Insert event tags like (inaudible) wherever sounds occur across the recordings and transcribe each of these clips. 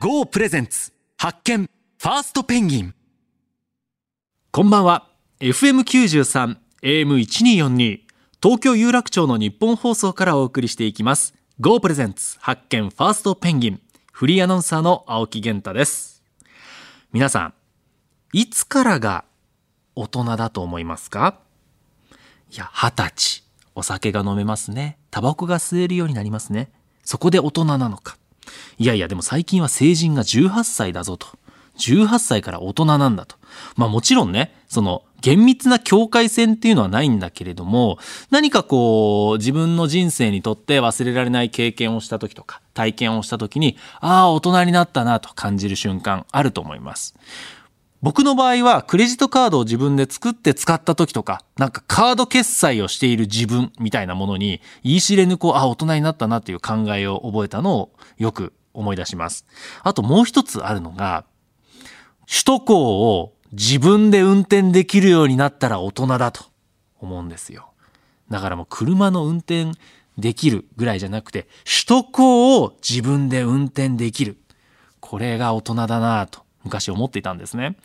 GO プレゼンツ発見ファーストペンギン。こんばんは。FM93 AM1242 東京有楽町の日本放送からお送りしていきます。GO プレゼンツ発見ファーストペンギンフリーアナウンサーの青木源太です。皆さんいつからが大人だと思いますか？いや二十歳。お酒が飲めますね。タバコが吸えるようになりますね。そこで大人なのか。いやいやでも最近は成人が18歳だぞと。18歳から大人なんだと。まあもちろんねその厳密な境界線っていうのはないんだけれども何かこう自分の人生にとって忘れられない経験をした時とか体験をした時にああ大人になったなと感じる瞬間あると思います。僕の場合はクレジットカードを自分で作って使った時とかなんかカード決済をしている自分みたいなものに言い知れぬこうあ大人になったなという考えを覚えたのをよく思い出します。あともう一つあるのが首都高を自分で運転できるようになったら大人だと思うんですよ。だからもう車の運転できるぐらいじゃなくて首都高を自分で運転できる。これが大人だなと昔思っていたんですね。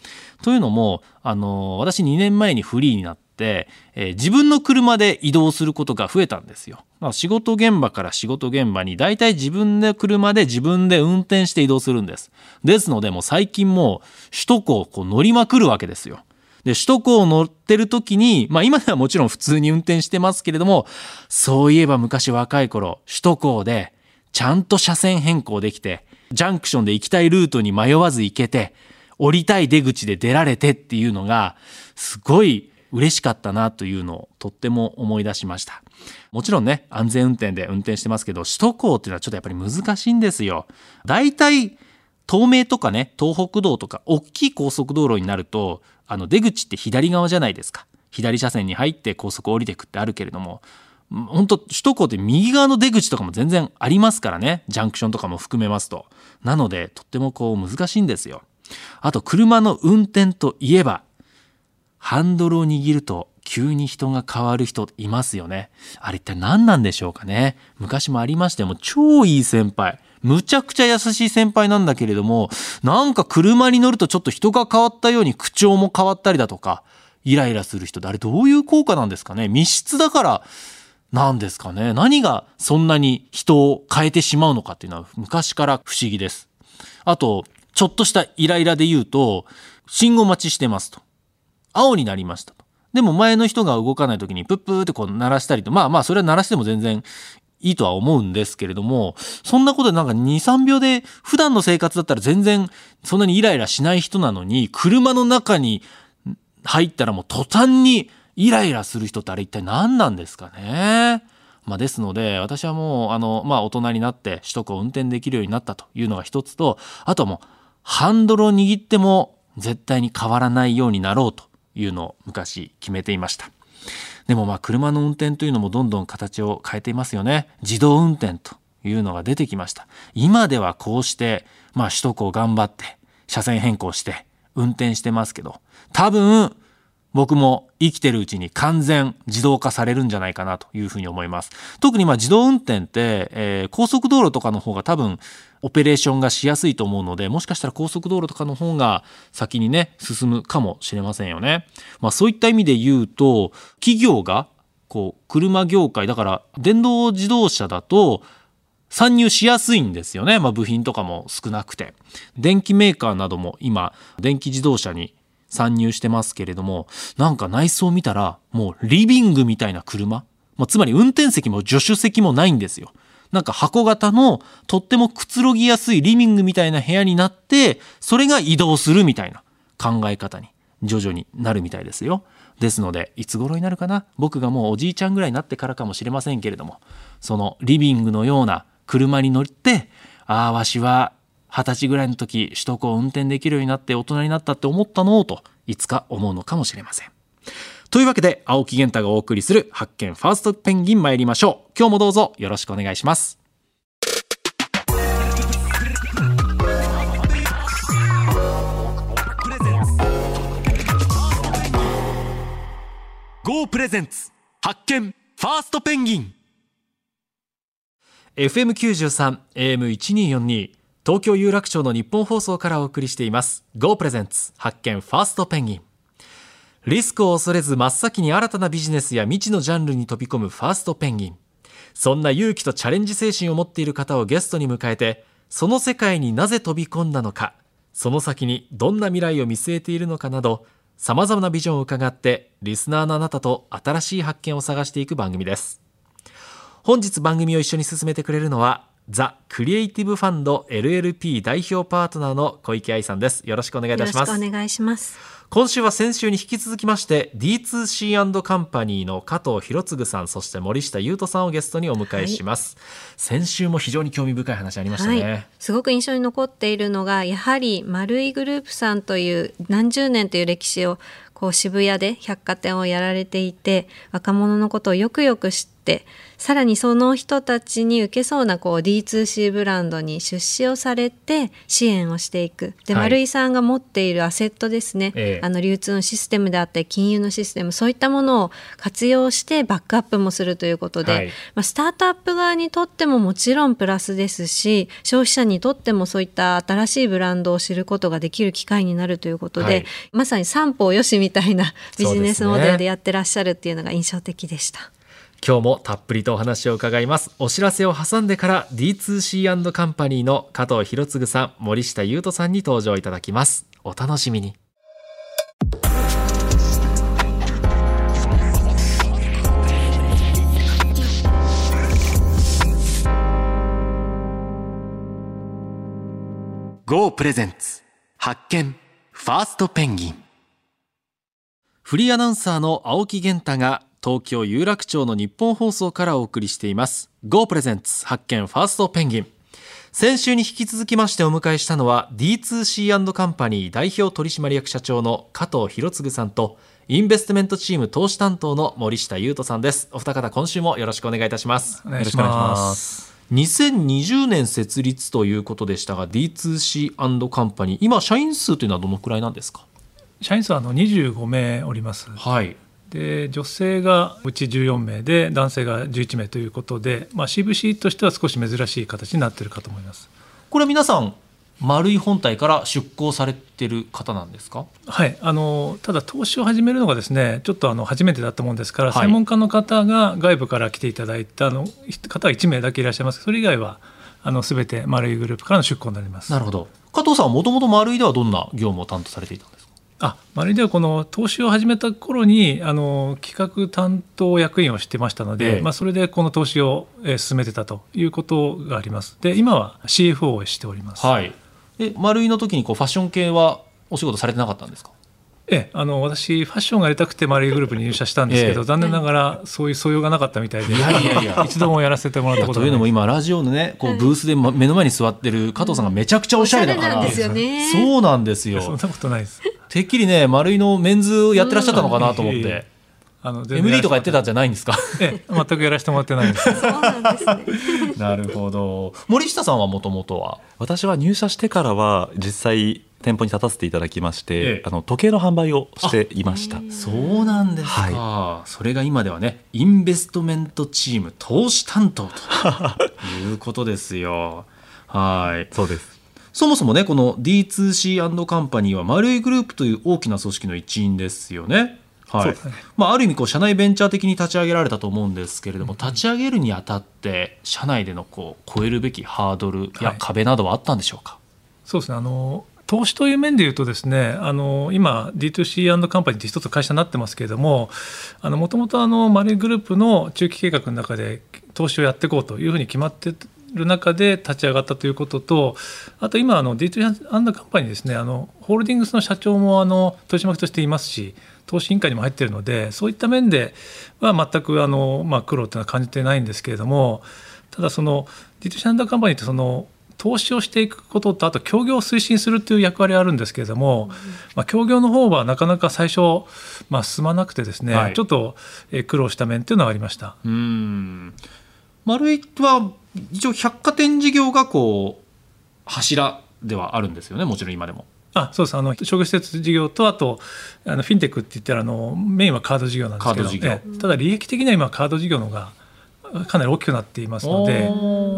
というのもあの私2年前にフリーになって、えー、自分の車で移動することが増えたんですよ。まあ、仕事現場から仕事現場に大体自分で車で自分で運転して移動するんです。ですのでもう最近もう首都高をこう乗りまくるわけですよ。で、首都高を乗ってる時に、まあ今ではもちろん普通に運転してますけれども、そういえば昔若い頃、首都高でちゃんと車線変更できて、ジャンクションで行きたいルートに迷わず行けて、降りたい出口で出られてっていうのが、すごい嬉しかったなというのをとっても思い出しました。もちろんね、安全運転で運転してますけど、首都高っていうのはちょっとやっぱり難しいんですよ。大体、東名とかね、東北道とか、大きい高速道路になると、あの出口って左側じゃないですか。左車線に入って高速降りてくってあるけれども、本当首都高って右側の出口とかも全然ありますからね。ジャンクションとかも含めますと。なので、とってもこう難しいんですよ。あと、車の運転といえば、ハンドルを握ると急に人が変わる人いますよね。あれ一体何なんでしょうかね。昔もありましても超いい先輩。むちゃくちゃ優しい先輩なんだけれども、なんか車に乗るとちょっと人が変わったように口調も変わったりだとか、イライラする人であれどういう効果なんですかね密室だからなんですかね何がそんなに人を変えてしまうのかっていうのは昔から不思議です。あと、ちょっとしたイライラで言うと、信号待ちしてますと。青になりましたと。でも前の人が動かない時にプップーってこう鳴らしたりと、まあまあそれは鳴らしても全然いいとは思うんですけれども、そんなことでなんか2、3秒で普段の生活だったら全然そんなにイライラしない人なのに、車の中に入ったらもう途端にイライラする人ってあれ一体何なんですかね？まあ、ですので私はもうあの、まあ、大人になって首都高を運転できるようになったというのが一つとあとはもうハンドルを握っても絶対に変わらないようになろうというのを昔決めていました。でもまあ車の運転というのもどんどん形を変えていますよね。自動運転というのが出てきました。今ではこうしてまあ首都高頑張って車線変更して運転してますけど多分僕も生きてるうちに完全自動化されるんじゃないかなというふうに思います。特にまあ自動運転って、えー、高速道路とかの方が多分オペレーションがしやすいと思うので、もしかしたら高速道路とかの方が先にね、進むかもしれませんよね。まあそういった意味で言うと、企業がこう車業界、だから電動自動車だと参入しやすいんですよね。まあ部品とかも少なくて。電気メーカーなども今、電気自動車に参入してますけれども、なんか内装見たら、もうリビングみたいな車、まあ、つまり運転席も助手席もないんですよ。なんか箱型のとってもくつろぎやすいリビングみたいな部屋になって、それが移動するみたいな考え方に徐々になるみたいですよ。ですので、いつ頃になるかな？僕がもうおじいちゃんぐらいになってからかもしれませんけれども、そのリビングのような車に乗って、ああ、わしは二十歳ぐらいの時首都高を運転できるようになって大人になったって思ったの？といつか思うのかもしれません。というわけで青木源太がお送りする発見ファーストペンギン参りましょう今日もどうぞよろしくお願いします。GO プレゼンツ発見ファーストペンギン。FM93 AM1242 東京有楽町の日本放送からお送りしています。GO プレゼンツ発見ファーストペンギン。リスクを恐れず真っ先に新たなビジネスや未知のジャンルに飛び込むファーストペンギン。そんな勇気とチャレンジ精神を持っている方をゲストに迎えてその世界になぜ飛び込んだのか。その先にどんな未来を見据えているのかなどさまざまなビジョンを伺ってリスナーのあなたと新しい発見を探していく番組です。本日番組を一緒に進めてくれるのはザ・クリエイティブファンド LLP 代表パートナーの小池愛さんです。よろしくお願いいたします。よろしくお願いします。今週は先週に引き続きまして D2C& カンパニーの加藤博次さんそして森下優斗さんをゲストにお迎えします、先週も非常に興味深い話ありましたね、はい、すごく印象に残っているのがやはり丸いグループさんという何十年という歴史をこう渋谷で百貨店をやられていて若者のことをよくよく知ってさらにその人たちに受けそうなこう D2C ブランドに出資をされて支援をしていく。で、はい。丸井さんが持っているアセットですね、ええ。あの流通のシステムであったり金融のシステムそういったものを活用してバックアップもするということで、はい。まあ、スタートアップ側にとってももちろんプラスですし消費者にとってもそういった新しいブランドを知ることができる機会になるということで、はい。まさに三方よしみたいなビジネスモデルでやってらっしゃるっていうのが印象的でした。今日もたっぷりとお話を伺います。お知らせを挟んでから D2C& カンパニーの加藤博次さん森下優斗さんに登場いただきます。お楽しみに「GO プレゼンツ発見ファーストペンギン。フリーアナウンサーの青木源太が東京有楽町の日本放送からお送りしています。GO プレゼンツ発見ファーストペンギン。先週に引き続きましてお迎えしたのは D2C& カンパニー代表取締役社長の加藤博次さんとインベストメントチーム投資担当の森下優斗さんです。お二方今週もよろしくお願いいたします。お願いします。2020年設立ということでしたが D2C& カンパニー今社員数というのはどのくらいなんですか？社員数はあの25名おります。はいで女性がうち14名で男性が11名ということで、まあ、CVC としては少し珍しい形になっているかと思います。これは皆さん丸い本体から出向されてる方なんですか？はい、あのただ投資を始めるのがですねちょっとあの初めてだったもんですから、はい。専門家の方が外部から来ていただいたの方が1名だけいらっしゃいます。それ以外はあの全て丸いグループからの出向になります。なるほど。加藤さんはもともと丸いではどんな業務を担当されていたあマリではこの投資を始めた頃にあの企画担当役員をしてましたので、ええ。まあ、それでこの投資を、えー進めてたということがあります。で今は CFO をしております、はい。え丸いの時にこうファッション系はお仕事されてなかったんですか？ええあの私ファッションがやりたくてマリーグループに入社したんですけど、ええ。残念ながらそういう素養がなかったみたいでいやいやいや。一度もやらせてもらったことというのも今ラジオのねこうブースでま目の前に座ってる加藤さんがめちゃくちゃおしゃれだから、そうなんですよ。そんなことないです。てっきりね丸いのメンズをやってらっしゃったのかなと思って、あの全然 MD とかやってたんじゃないんですか？ええ全くやらせてもらってないです。(laughs) そうなんですね。なるほど。森下さんはもともとは？私は入社してからは実際店舗に立たせていただきまして、ええ。あの時計の販売をしていました。そうなんですか、それが今ではねインベストメントチーム投資担当ということですよ。はい。そうです。そもそもねこの D2C& カンパニーは丸いグループという大きな組織の一員ですよねはい。まあ、ある意味こう社内ベンチャー的に立ち上げられたと思うんですけれども立ち上げるにあたって社内でのこう超えるべきハードルやはい壁などはあったんでしょうか、そうですね。あの投資という面でいうとですねあの今 D2C& カンパニーって一つ会社になってますけれどももともとマリーグループの中期計画の中で投資をやっていこうというふうに決まってる中で立ち上がったということとあと今あの D2C& カンパニーですねあのホールディングスの社長もあの取締役としていますし投資委員会にも入っているのでそういった面では全くあの、まあ、苦労というのは感じてないんですけれどもただその D2C& カンパニーってその投資をしていくこととあと協業を推進するという役割はあるんですけれども、まあ、協業の方はなかなか最初、まあ、進まなくてですね、はいちょっとえー苦労した面というのはありました。うーん丸いは一応百貨店事業がこう柱ではあるんですよねもちろん今でも。あそうです。あの商業施設事業とあとあのフィンテックって言ったらあのメインはカード事業なんですけどカード事業。ええ。ただ利益的には今カード事業の方がかなり大きくなっていますのであ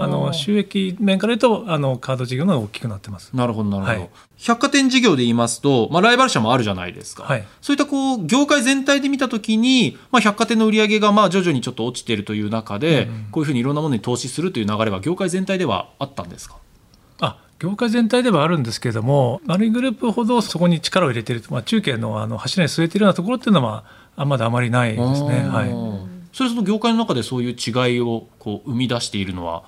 の収益面から言うとあのカード事業の方が大きくなってます。なるほどなるほど、はい。百貨店事業で言いますと、まあ、ライバル社もあるじゃないですか、はい。そういったこう業界全体で見たときに、まあ、百貨店の売り上げがまあ徐々にちょっと落ちているという中で、こういうふうにいろんなものに投資するという流れは業界全体ではあったんですか？あ業界全体ではあるんですけれども丸いグループほどそこに力を入れている、まあ、中継のあの柱に据えているようなところっていうのはあまだあまりないですね。はいそれその業界の中でそういう違いをこう生み出しているのは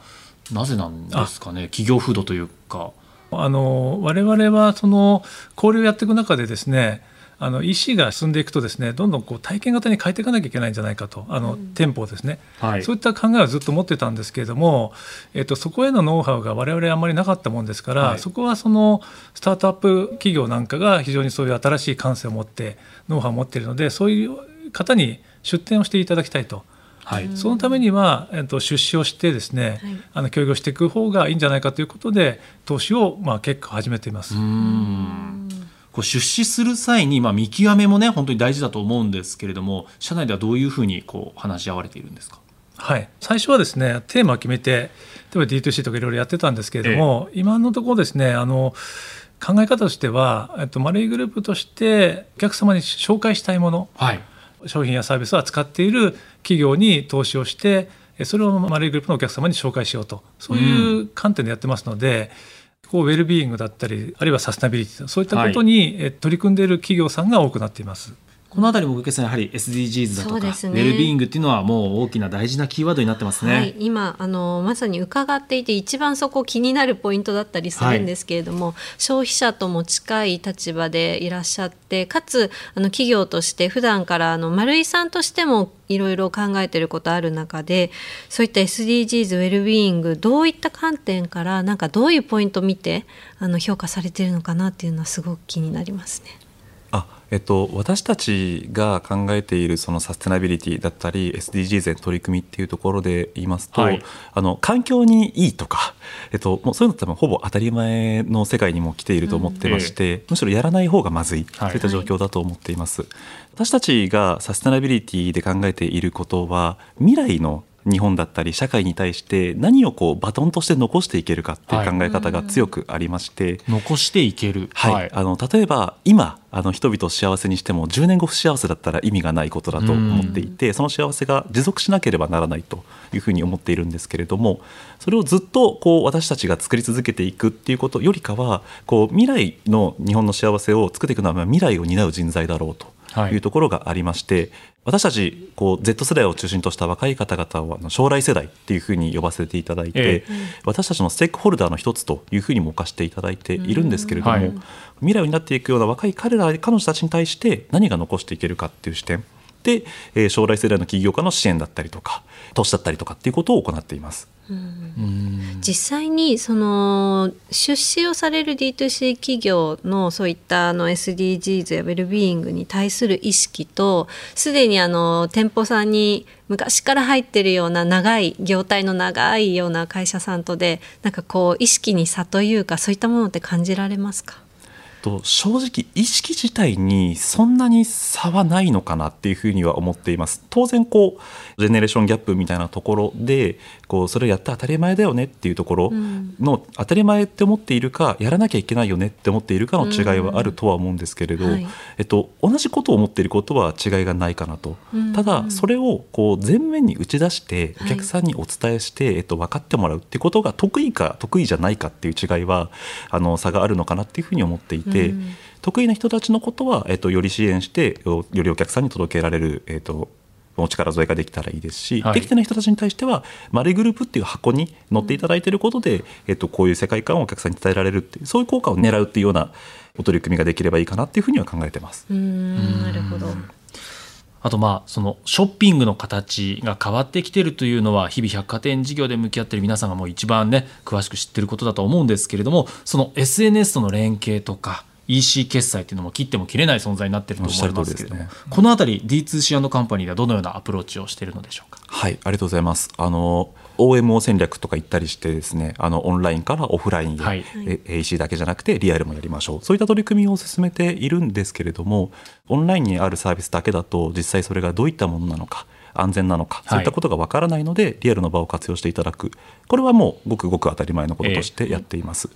なぜなんですかね？企業風土というか。あの我々はその交流をやっていく中でですねあの EC が進んでいくとですねどんどんこう体験型に変えていかなきゃいけないんじゃないかとあの、店舗をですね、はい。そういった考えはずっと持ってたんですけれども、えっと、そこへのノウハウが我々あんまりなかったもんですから、はい。そこはそのスタートアップ企業なんかが非常にそういう新しい感性を持ってノウハウを持っているのでそういう方に出店をしていただきたいと。はい。そのためには、えっと、出資をしてですね、あの協業していく方がいいんじゃないかということで投資を、まあ、結構始めています。こう出資する際に、まあ、見極めもね本当に大事だと思うんですけれども社内ではどういうふうにこう話し合われているんですか？はい、最初はですねテーマを決めて例えば D2C とかいろいろやってたんですけれども、今のところですねあの考え方としては、えっと、マレーグループとしてお客様に紹介したいものはい。商品やサービスを扱っている企業に投資をしてえそれをマレーグループのお客様に紹介しようとそういう観点でやってますので、こうウェルビーイングだったりあるいはサステナビリティそういったことに、え取り組んでいる企業さんが多くなっています。このあたりも小池さんやはり SDGs だとか、ウェルビーイングっていうのはもう大きな大事なキーワードになってますね。はい、今あのまさに伺っていて一番そこ気になるポイントだったりするんですけれども、消費者とも近い立場でいらっしゃってかつあの企業として普段からあの丸井さんとしてもいろいろ考えていることある中でそういった SDGs ウェルビーイングどういった観点からなんかどういうポイントを見てあの評価されているのかなっていうのはすごく気になりますね。あえっと、私たちが考えているそのサステナビリティだったり SDGs への取り組みっていうところで言いますと、はい。あの環境にいいとか、えっと、もうそういうの多分ほぼ当たり前の世界にも来ていると思ってまして、むしろやらない方がまずい、はい。そういった状況だと思っています。私たちがサステナビリティで考えていることは未来の日本だったり社会に対して何をこうバトンとして残していけるかっていう考え方が強くありまして、残していける。はい。あの例えば今あの人々を幸せにしても10年後不幸せだったら意味がないことだと思っていてその幸せが持続しなければならないというふうに思っているんですけれどもそれをずっとこう私たちが作り続けていくっていうことよりかはこう未来の日本の幸せを作っていくのはまあ未来を担う人材だろうとはい。いうところがありまして、私たちこう Z 世代を中心とした若い方々をあの将来世代っていうふうに呼ばせていただいて、え私たちのステークホルダーの一つというふうにも置かせていただいているんですけれども、はい。未来を担っていくような若い彼ら彼女たちに対して何が残していけるかっていう視点。で、えー将来世代の起業家の支援だったりとか投資だったりとかっていうことを行っています。実際にその出資をされる D2C 企業のそういったあの SDGs やウェルビーイングに対する意識とすでにあの店舗さんに昔から入ってるような長い業態の長いような会社さんとでなんかこう意識に差というかそういったものって感じられますか？と正直意識自体にそんなに差はないのかなっていうふうには思っています。当然こうジェネレーションギャップみたいなところでこうそれをやって当たり前だよねっていうところの、当たり前って思っているかやらなきゃいけないよねって思っているかの違いはあるとは思うんですけれど、えっと、同じことを思っていることは違いがないかなと、ただそれをこう前面に打ち出してお客さんにお伝えして、えっと、分かってもらうってことが得意か得意じゃないかっていう違いはあの差があるのかなっていうふうに思っていて、得意な人たちのことは、えっと、より支援してよよりお客さんに届けられる、えっと、お力添えができたらいいですし、はいできてない人たちに対してはマレーグループっていう箱に乗っていただいていることで、えっと、こういう世界観をお客さんに伝えられるっていうそういう効果を狙うっていうようなお取り組みができればいいかなっていうふうには考えてます。うーんなるほど。あとまあそのショッピングの形が変わってきてるというのは日々百貨店事業で向き合ってる皆さんがもう一番ね詳しく知ってることだと思うんですけれどもその SNS との連携とか EC 決済っていうのも切っても切れない存在になってると思いますけれども、おっしゃる通りですこのあたり D2C& カンパニーではどのようなアプローチをしているのでしょうか？はい、ありがとうございます。あの OMO 戦略とか言ったりしてですねあのオンラインからオフラインへ、はい。え AC だけじゃなくてリアルもやりましょう。そういった取り組みを進めているんですけれどもオンラインにあるサービスだけだと実際それがどういったものなのか安全なのか、い。そういったことがわからないのでリアルの場を活用していただく。これはもうごくごく当たり前のこととしてやっています。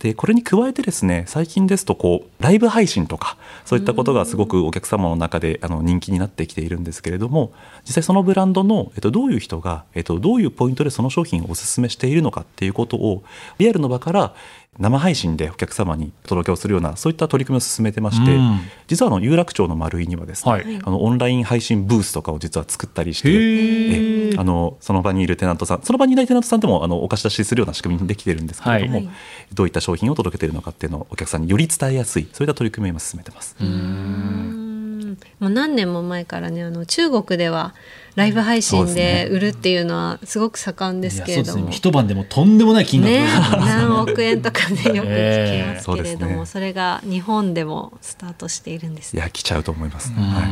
でこれに加えてですね最近ですとこうライブ配信とかそういったことがすごくお客様の中であの人気になってきているんですけれども実際そのブランドの、えっと、どういう人が、えっと、どういうポイントでその商品をお勧めしているのかっていうことをリアルの場から生配信でお客様にお届けをするようなそういった取り組みを進めてまして、うん。実はあの有楽町の丸井にはですね、はい。あのオンライン配信ブースとかを実は作ったりしてへえあのその場にいるテナントさんその場にいないテナントさんでもあのお貸し出しするような仕組みにできているんですけれども、はい。どういった商品を届けているのかっていうのをお客さんにより伝えやすいそういった取り組みを今進めてます。うん。もう何年も前からねあの中国ではライブ配信で売るっていうのはすごく盛んですけれども。一晩でもとんでもない金額ね、が何億円とかねよく聞きますけれども、ええそねそれが日本でもスタートしているんですね。いや来ちゃうと思います、うん。はい。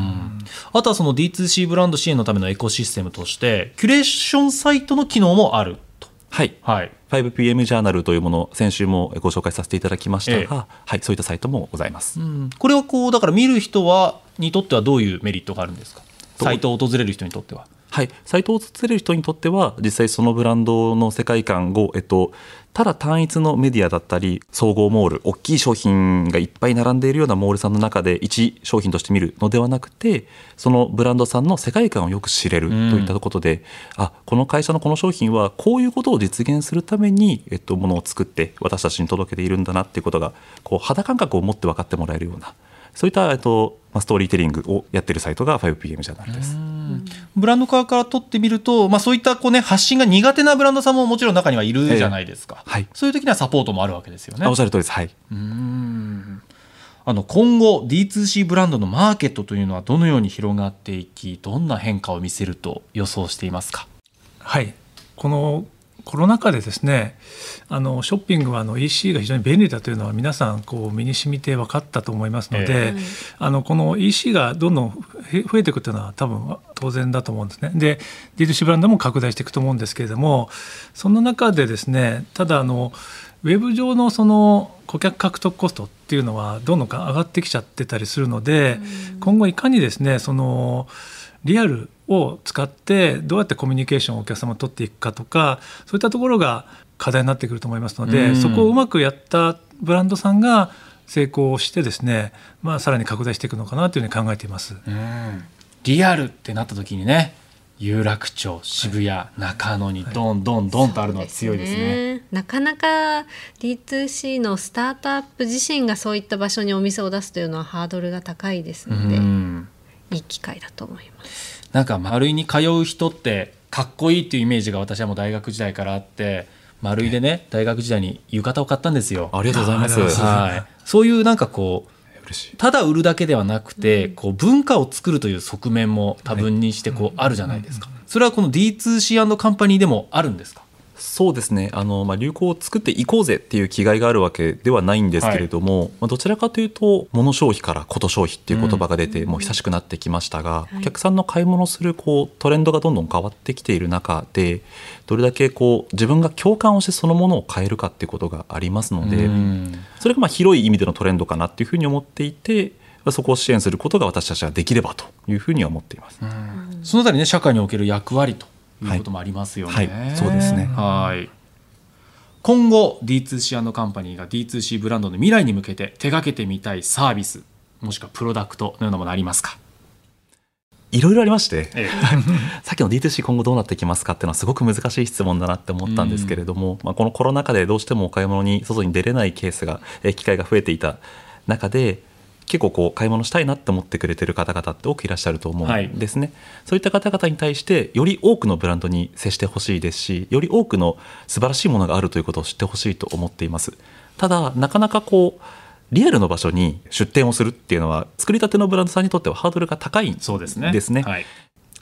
あとはその D2C ブランド支援のためのエコシステムとしてキュレーションサイトの機能もあると。はい。はい。5PM ジャーナルというものを先週もご紹介させていただきました。が、ええ。はい、そういったサイトもございます。これはこうだから見る人はにとってはどういうメリットがあるんですか？サイトを訪れる人にとっては。はい、サイトを訪れる人にとっては実際そのブランドの世界観を、えっと、ただ単一のメディアだったり総合モール大きい商品がいっぱい並んでいるようなモールさんの中で一商品として見るのではなくてそのブランドさんの世界観をよく知れるといったことで、あこの会社のこの商品はこういうことを実現するために、えっと、ものを作って私たちに届けているんだなっていうことがこう肌感覚を持って分かってもらえるようなそういった、えっとまあ、ストーリーテリングをやっているサイトが 5PM ジャーナルです。ブランド側から取ってみると、まあ、そういったこう、ね、発信が苦手なブランドさんももちろん中にはいるじゃないですか、ええはい。そういう時にはサポートもあるわけですよね。あおっしゃる通りです。はい。あの今後 D2C ブランドのマーケットというのはどのように広がっていきどんな変化を見せると予想していますか？はい、このコロナ禍でですねあのショッピングはあの EC が非常に便利だというのは皆さんこう身に染みて分かったと思いますので、えあのこの EC がどんどん増えていくというのは多分当然だと思うんですね。で D2C ブランドも拡大していくと思うんですけれどもその中でですねただあのウェブ上のその顧客獲得コストっていうのはどんどん上がってきちゃってたりするので、今後いかにですねそのリアルを使ってどうやってコミュニケーションをお客様と取っていくかとかそういったところが課題になってくると思いますので、うんそこをうまくやったブランドさんが成功してですね、まあ、さらに拡大していくのかなというふうに考えています。リアルってなった時にね有楽町渋谷、中野にドンドンドンとあるのは強いですね。なかなか D2C のスタートアップ自身がそういった場所にお店を出すというのはハードルが高いですので、うんいい機会だと思います。なんか丸井に通う人ってかっこいいっていうイメージが私はもう大学時代からあって丸井でね大学時代に浴衣を買ったんですよ。ありがとうございます。はい、そういうなんかこう。ただ売るだけではなくて、こう文化を作るという側面も多分にしてこうあるじゃないですか。それはこの D2C& カンパニーでもあるんですか？そうですね。あの、まあ、流行を作っていこうぜっていう気概があるわけではないんですけれども、まあ、どちらかというと物消費からこと消費っていう言葉が出て、もう久しくなってきましたが、い。お客さんの買い物するこうトレンドがどんどん変わってきている中でどれだけこう自分が共感をしてそのものを変えるかっていうことがありますので、うん。それがまあ広い意味でのトレンドかなっていうふうに思っていてまあそこを支援することが私たちはできればというふうには思っています。そのあたりね社会における役割ということもありますよね。はいはいそうですねはい。今後 D2C& カンパニーが D2C ブランドの未来に向けて手掛けてみたいサービスもしくはプロダクトのようなものありますか？いろいろありまして、え (laughs) さっきの D2C 今後どうなってきますかっていうのはすごく難しい質問だなって思ったんですけれども、まあ、このコロナ禍でどうしてもお買い物に外に出れないケースがえー機会が増えていた中で結構こう買い物したいなって思ってくれてる方々って多くいらっしゃると思はいうんですね、そういった方々に対してより多くのブランドに接してほしいですしより多くの素晴らしいものがあるということを知ってほしいと思っていますただなかなかこうリアルの場所に出店をするっていうのは作りたてのブランドさんにとってはハードルが高いんですね。ですねはい。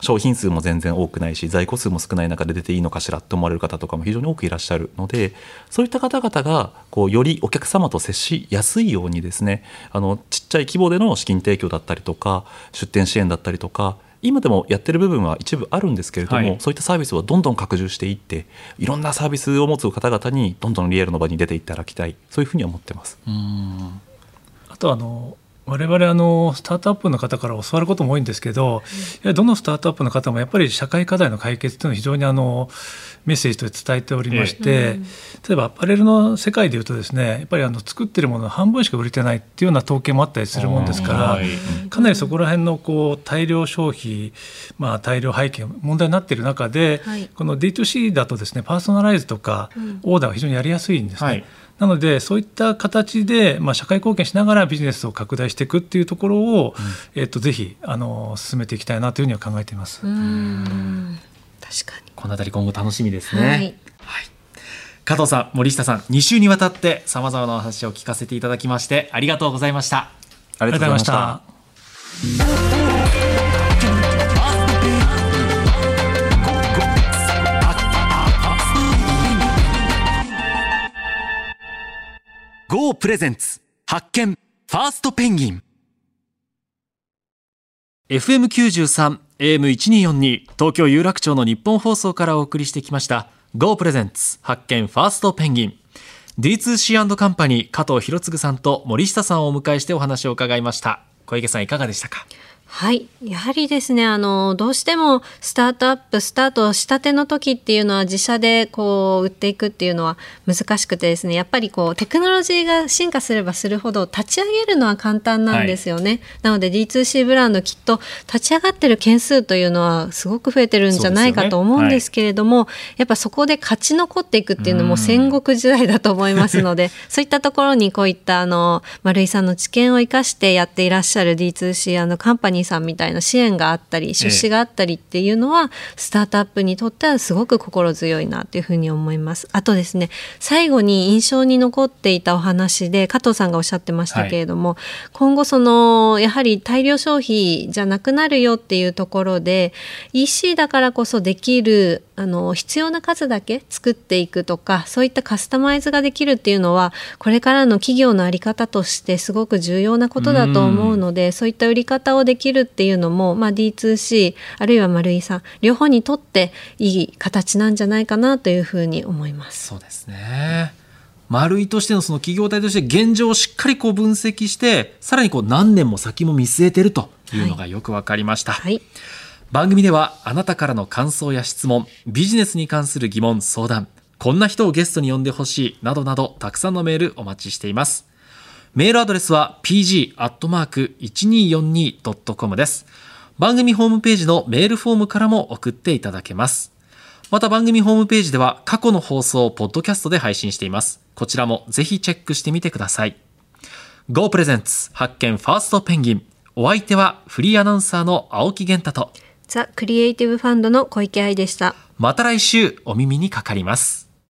商品数も全然多くないし在庫数も少ない中で出ていいのかしらって思われる方とかも非常に多くいらっしゃるのでそういった方々がこうよりお客様と接しやすいようにですねあのちっちゃい規模での資金提供だったりとか出店支援だったりとか今でもやってる部分は一部あるんですけれども、はい。そういったサービスをどんどん拡充していっていろんなサービスを持つ方々にどんどんリアルの場に出ていただきたい。そういうふうに思ってます。あとあの我々あのスタートアップの方から教わることも多いんですけど、いやどのスタートアップの方もやっぱり社会課題の解決というのを非常にあのメッセージとして伝えておりまして、例えばアパレルの世界でいうとですねやっぱりあの作ってるものの半分しか売れてないっていうような統計もあったりするもんですから、はい。かなりそこら辺のこう大量消費、まあ、大量廃棄が問題になっている中で、はい。この D2C だとですねパーソナライズとかオーダーが非常にやりやすいんですね。はいなのでそういった形で、まあ、社会貢献しながらビジネスを拡大していくっていうところを、えっとぜひあの進めていきたいなというふうには考えています。うん確かにこのあたり今後楽しみですね。はい加藤さん、森下さん、2週にわたって様々なお話を聞かせていただきましてありがとうございました。ありがとうございました。GO プレゼンツ発見ファーストペンギン。FM93 AM1242 東京有楽町の日本放送からお送りしてきました GO プレゼンツ発見ファーストペンギン。D2C& カンパニー加藤博次さんと森下さんをお迎えしてお話を伺いました。小池さんいかがでしたか？はい。やはりですね、あの、どうしてもスタートアップ、スタートしたての時っていうのは自社でこう売っていくっていうのは難しくてですね、やっぱりこうテクノロジーが進化すればするほど立ち上げるのは簡単なんですよね。なので D2C ブランドきっと立ち上がってる件数というのはすごく増えてるんじゃないかと思うんですけれども、やっぱそこで勝ち残っていくっていうのも戦国時代だと思いますので、(laughs) そういったところにこういったあの丸井さんの知見を生かしてやっていらっしゃる D2C カンパニーさんみたいな支援があったり出資があったりっていうのは、スタートアップにとってはすごく心強いなというふうに思います。あとですね最後に印象に残っていたお話で加藤さんがおっしゃってましたけれども、今後そのやはり大量消費じゃなくなるよっていうところで EC だからこそできるあの必要な数だけ作っていくとかそういったカスタマイズができるっていうのはこれからの企業の在り方としてすごく重要なことだと思うのでそういった売り方をできるっていうのも、まあ、D2C あるいは丸井さん両方にとっていい形なんじゃないかなというふうに思います。そうですね。丸いとしてのその企業体として現状をしっかりこう分析してさらにこう何年も先も見据えてるというのがよくわかりました、はい番組ではあなたからの感想や質問ビジネスに関する疑問相談こんな人をゲストに呼んでほしいなどなどたくさんのメールお待ちしています。メールアドレスは pg.1242.com です。番組ホームページのメールフォームからも送っていただけます。また番組ホームページでは過去の放送をポッドキャストで配信しています。こちらもぜひチェックしてみてください。Go プレゼンツ発見ファーストペンギン。お相手はフリーアナウンサーの青木源太と。ザ・クリエイティブファンドの小池愛でした。また来週お耳にかかります